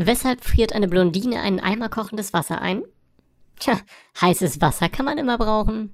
Weshalb friert eine Blondine einen Eimer kochendes Wasser ein? Tja, heißes Wasser kann man immer brauchen.